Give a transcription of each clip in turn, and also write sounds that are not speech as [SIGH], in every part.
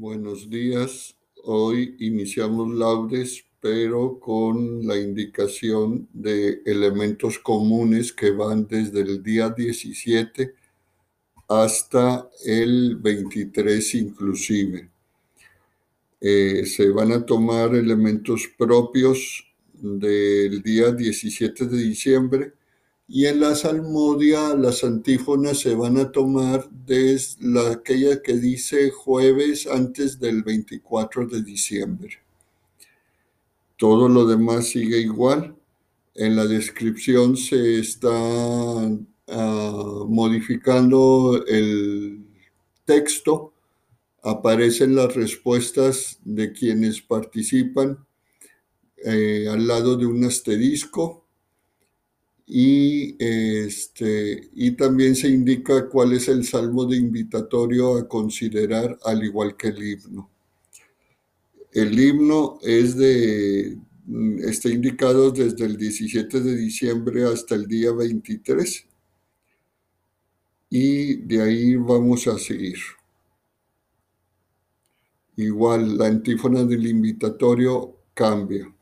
Buenos días. Hoy iniciamos laudes, pero con la indicación de elementos comunes que van desde el día 17 hasta el 23 inclusive. Eh, se van a tomar elementos propios del día 17 de diciembre y en la salmodia las antífonas se van a tomar desde la, aquella que dice jueves antes del 24 de diciembre. Todo lo demás sigue igual. En la descripción se está uh, modificando el texto. Aparecen las respuestas de quienes participan eh, al lado de un asterisco y, este, y también se indica cuál es el salmo de invitatorio a considerar al igual que el himno. El himno es de, está indicado desde el 17 de diciembre hasta el día 23 y de ahí vamos a seguir. Igual la antífona del invitatorio cambia.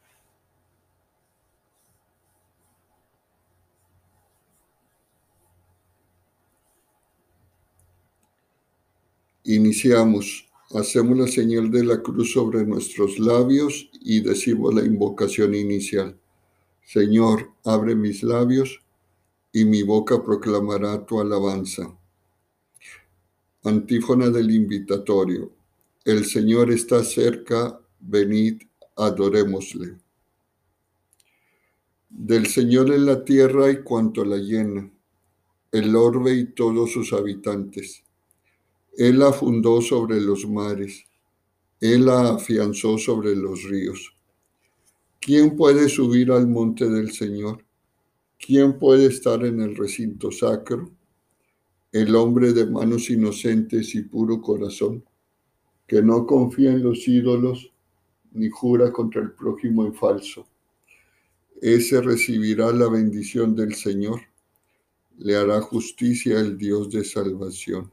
Iniciamos, hacemos la señal de la cruz sobre nuestros labios y decimos la invocación inicial. Señor, abre mis labios y mi boca proclamará tu alabanza. Antífona del invitatorio. El Señor está cerca, venid, adorémosle. Del Señor en la tierra y cuanto la llena, el orbe y todos sus habitantes él la fundó sobre los mares, Él la afianzó sobre los ríos. ¿Quién puede subir al monte del Señor? ¿Quién puede estar en el recinto sacro? El hombre de manos inocentes y puro corazón, que no confía en los ídolos ni jura contra el prójimo en falso. Ese recibirá la bendición del Señor, le hará justicia el Dios de salvación.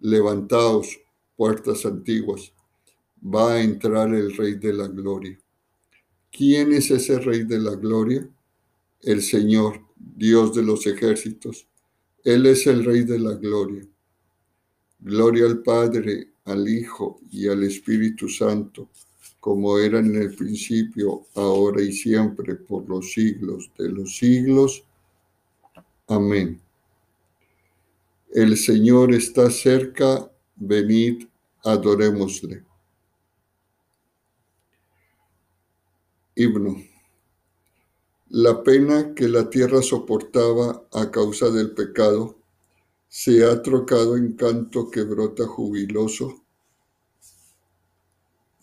Levantaos, puertas antiguas, va a entrar el Rey de la Gloria. ¿Quién es ese Rey de la Gloria? El Señor, Dios de los ejércitos. Él es el Rey de la Gloria. Gloria al Padre, al Hijo y al Espíritu Santo, como era en el principio, ahora y siempre, por los siglos de los siglos. Amén. El Señor está cerca, venid, adorémosle. Himno. La pena que la tierra soportaba a causa del pecado se ha trocado en canto que brota jubiloso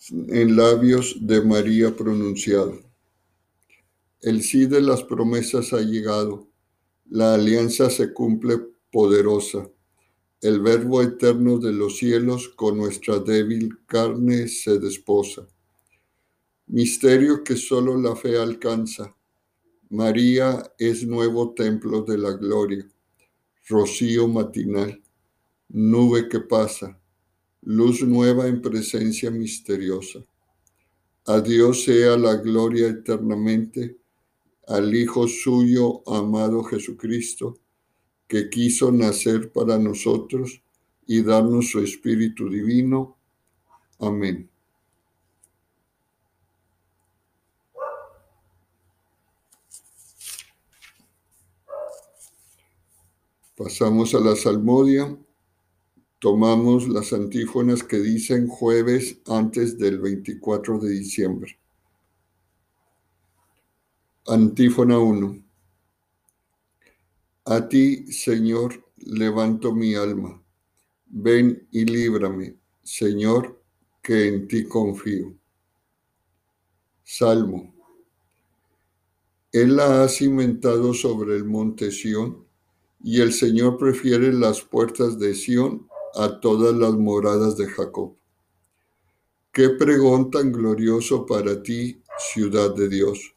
en labios de María pronunciado. El sí de las promesas ha llegado, la alianza se cumple poderosa. El Verbo eterno de los cielos con nuestra débil carne se desposa. Misterio que solo la fe alcanza. María es nuevo templo de la gloria, rocío matinal, nube que pasa, luz nueva en presencia misteriosa. A Dios sea la gloria eternamente, al Hijo suyo, amado Jesucristo, que quiso nacer para nosotros y darnos su Espíritu Divino. Amén. Pasamos a la salmodia. Tomamos las antífonas que dicen jueves antes del 24 de diciembre. Antífona 1. A ti, Señor, levanto mi alma. Ven y líbrame, Señor, que en ti confío. Salmo. Él la ha cimentado sobre el monte Sión, y el Señor prefiere las puertas de Sión a todas las moradas de Jacob. Qué pregón tan glorioso para ti, ciudad de Dios.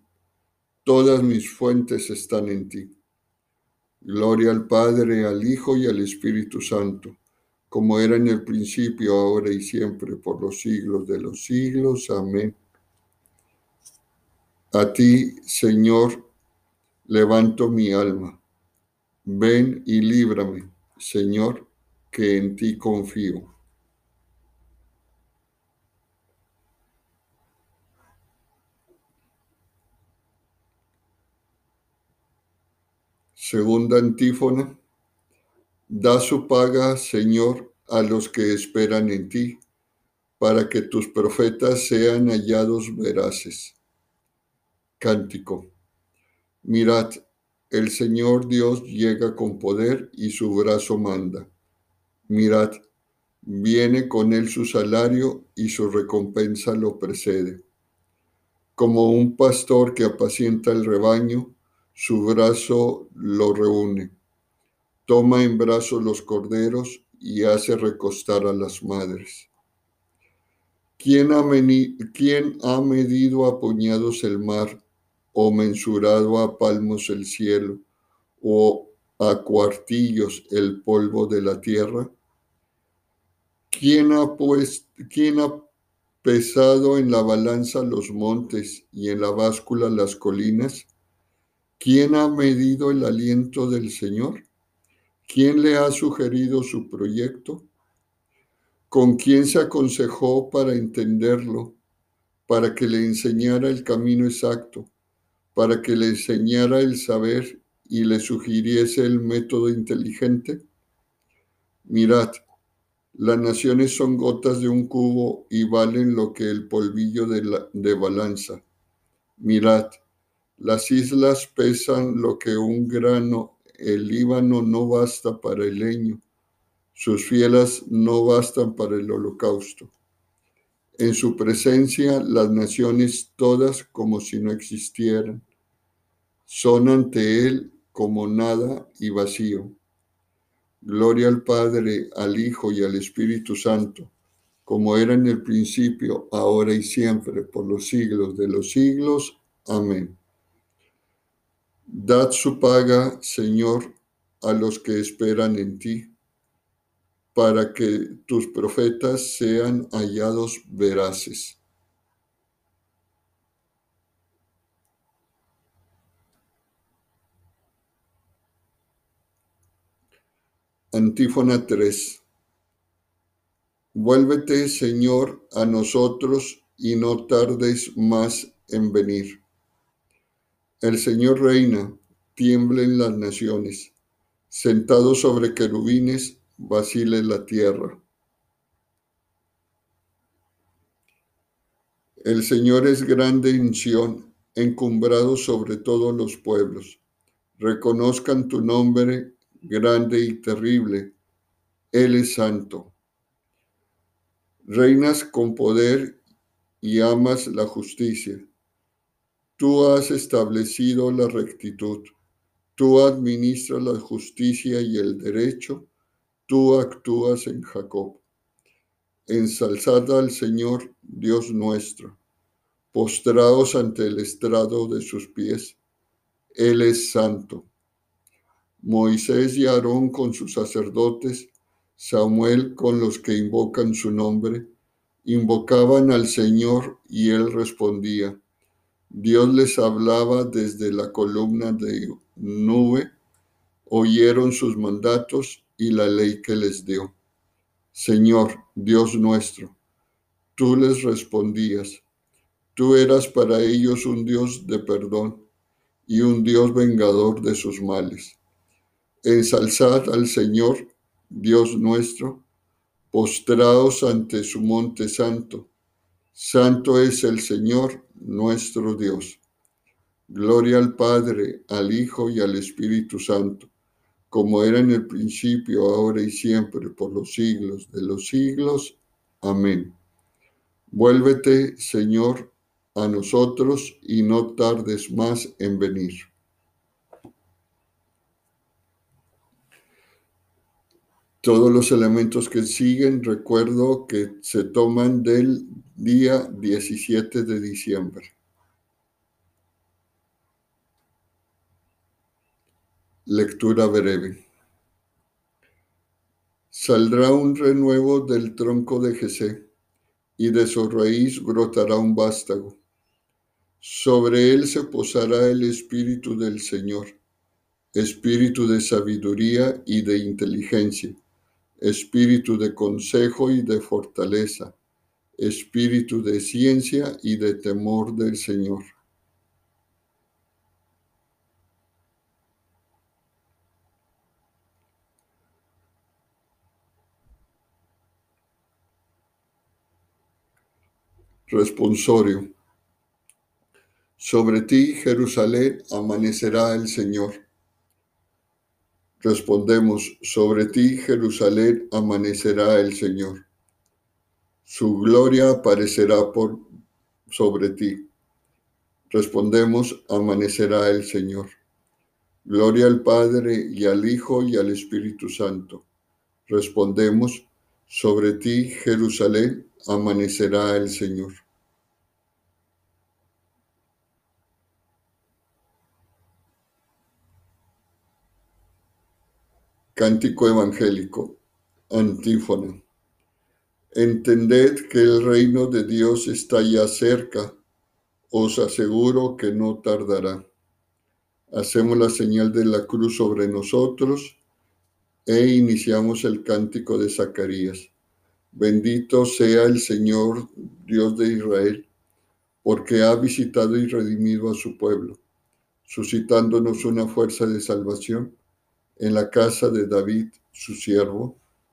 Todas mis fuentes están en ti. Gloria al Padre, al Hijo y al Espíritu Santo, como era en el principio, ahora y siempre, por los siglos de los siglos. Amén. A ti, Señor, levanto mi alma. Ven y líbrame, Señor, que en ti confío. Segunda antífona. Da su paga, Señor, a los que esperan en ti, para que tus profetas sean hallados veraces. Cántico. Mirad, el Señor Dios llega con poder y su brazo manda. Mirad, viene con él su salario y su recompensa lo precede. Como un pastor que apacienta el rebaño, su brazo lo reúne. Toma en brazos los corderos y hace recostar a las madres. ¿Quién ha, ¿Quién ha medido a puñados el mar o mensurado a palmos el cielo o a cuartillos el polvo de la tierra? ¿Quién ha, pues, ¿Quién ha pesado en la balanza los montes y en la báscula las colinas? ¿Quién ha medido el aliento del Señor? ¿Quién le ha sugerido su proyecto? ¿Con quién se aconsejó para entenderlo, para que le enseñara el camino exacto, para que le enseñara el saber y le sugiriese el método inteligente? Mirad, las naciones son gotas de un cubo y valen lo que el polvillo de, la, de balanza. Mirad, las islas pesan lo que un grano, el Líbano no basta para el leño, sus fielas no bastan para el holocausto. En su presencia las naciones todas como si no existieran, son ante él como nada y vacío. Gloria al Padre, al Hijo y al Espíritu Santo, como era en el principio, ahora y siempre, por los siglos de los siglos. Amén. Dad su paga, Señor, a los que esperan en ti, para que tus profetas sean hallados veraces. Antífona 3. Vuélvete, Señor, a nosotros y no tardes más en venir. El Señor reina, tiemblen las naciones. Sentado sobre querubines, vacile la tierra. El Señor es grande en Sión, encumbrado sobre todos los pueblos. Reconozcan tu nombre grande y terrible. Él es santo. Reinas con poder y amas la justicia Tú has establecido la rectitud, tú administras la justicia y el derecho, tú actúas en Jacob. Ensalzad al Señor, Dios nuestro, postraos ante el estrado de sus pies. Él es santo. Moisés y Aarón con sus sacerdotes, Samuel con los que invocan su nombre, invocaban al Señor y él respondía Dios les hablaba desde la columna de nube oyeron sus mandatos y la ley que les dio. Señor, Dios nuestro, tú les respondías. Tú eras para ellos un Dios de perdón y un Dios vengador de sus males. Ensalzad al Señor, Dios nuestro, postrados ante su monte santo. Santo es el Señor, nuestro Dios. Gloria al Padre, al Hijo y al Espíritu Santo, como era en el principio, ahora y siempre, por los siglos de los siglos. Amén. Vuélvete, Señor, a nosotros y no tardes más en venir. Todos los elementos que siguen, recuerdo que se toman del día 17 de diciembre. Lectura breve. Saldrá un renuevo del tronco de Jesé, y de su raíz brotará un vástago. Sobre él se posará el Espíritu del Señor, Espíritu de sabiduría y de inteligencia espíritu de consejo y de fortaleza, espíritu de ciencia y de temor del Señor. Responsorio. Sobre ti, Jerusalén, amanecerá el Señor Respondemos, sobre ti, Jerusalén, amanecerá el Señor. Su gloria aparecerá por sobre ti. Respondemos, amanecerá el Señor. Gloria al Padre y al Hijo y al Espíritu Santo. Respondemos, sobre ti, Jerusalén, amanecerá el Señor. Cántico evangélico, antífona. Entended que el reino de Dios está ya cerca, os aseguro que no tardará. Hacemos la señal de la cruz sobre nosotros e iniciamos el cántico de Zacarías. Bendito sea el Señor Dios de Israel, porque ha visitado y redimido a su pueblo, suscitándonos una fuerza de salvación en la casa de David, su siervo,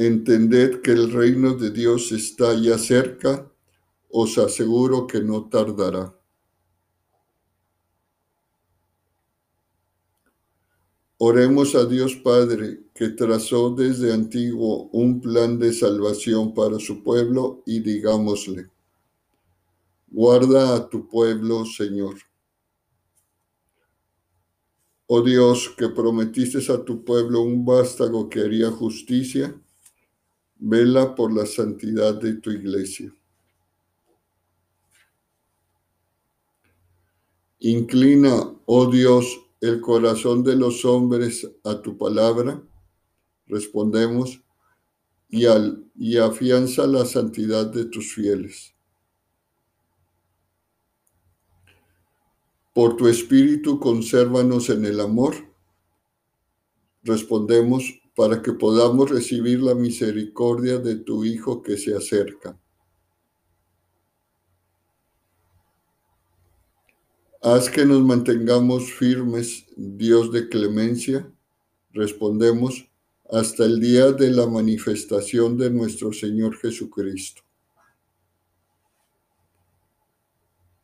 Entended que el reino de Dios está ya cerca, os aseguro que no tardará. Oremos a Dios Padre, que trazó desde antiguo un plan de salvación para su pueblo, y digámosle, guarda a tu pueblo, Señor. Oh Dios, que prometiste a tu pueblo un vástago que haría justicia, Vela por la santidad de tu iglesia. Inclina, oh Dios, el corazón de los hombres a tu palabra. Respondemos, y, al, y afianza la santidad de tus fieles. Por tu espíritu, consérvanos en el amor. Respondemos para que podamos recibir la misericordia de tu Hijo que se acerca. Haz que nos mantengamos firmes, Dios de clemencia. Respondemos hasta el día de la manifestación de nuestro Señor Jesucristo.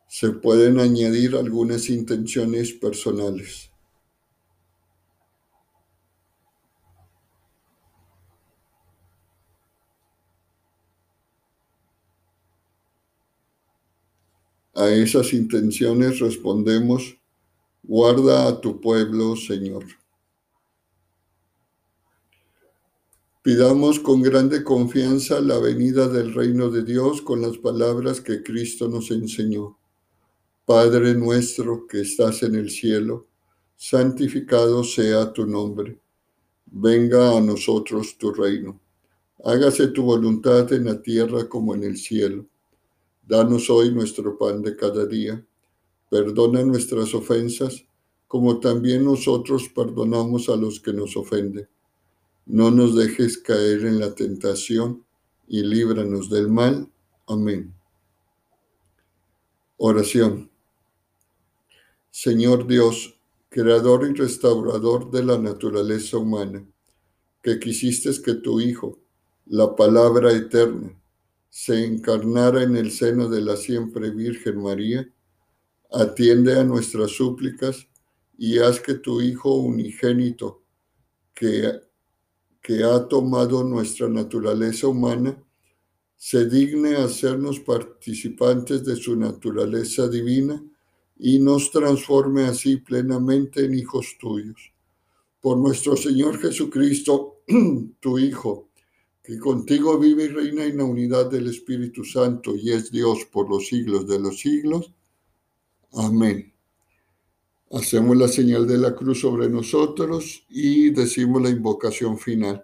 Se pueden añadir algunas intenciones personales. A esas intenciones respondemos, guarda a tu pueblo, Señor. Pidamos con grande confianza la venida del reino de Dios con las palabras que Cristo nos enseñó. Padre nuestro que estás en el cielo, santificado sea tu nombre. Venga a nosotros tu reino. Hágase tu voluntad en la tierra como en el cielo. Danos hoy nuestro pan de cada día. Perdona nuestras ofensas, como también nosotros perdonamos a los que nos ofenden. No nos dejes caer en la tentación y líbranos del mal. Amén. Oración. Señor Dios, creador y restaurador de la naturaleza humana, que quisiste que tu Hijo, la palabra eterna, se encarnara en el seno de la siempre Virgen María, atiende a nuestras súplicas y haz que tu Hijo unigénito, que, que ha tomado nuestra naturaleza humana, se digne hacernos participantes de su naturaleza divina y nos transforme así plenamente en hijos tuyos. Por nuestro Señor Jesucristo, [CLEARS THROAT] tu Hijo, que contigo vive y reina en la unidad del Espíritu Santo y es Dios por los siglos de los siglos. Amén. Hacemos la señal de la cruz sobre nosotros y decimos la invocación final.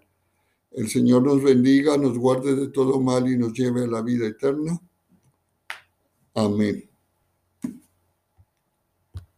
El Señor nos bendiga, nos guarde de todo mal y nos lleve a la vida eterna. Amén.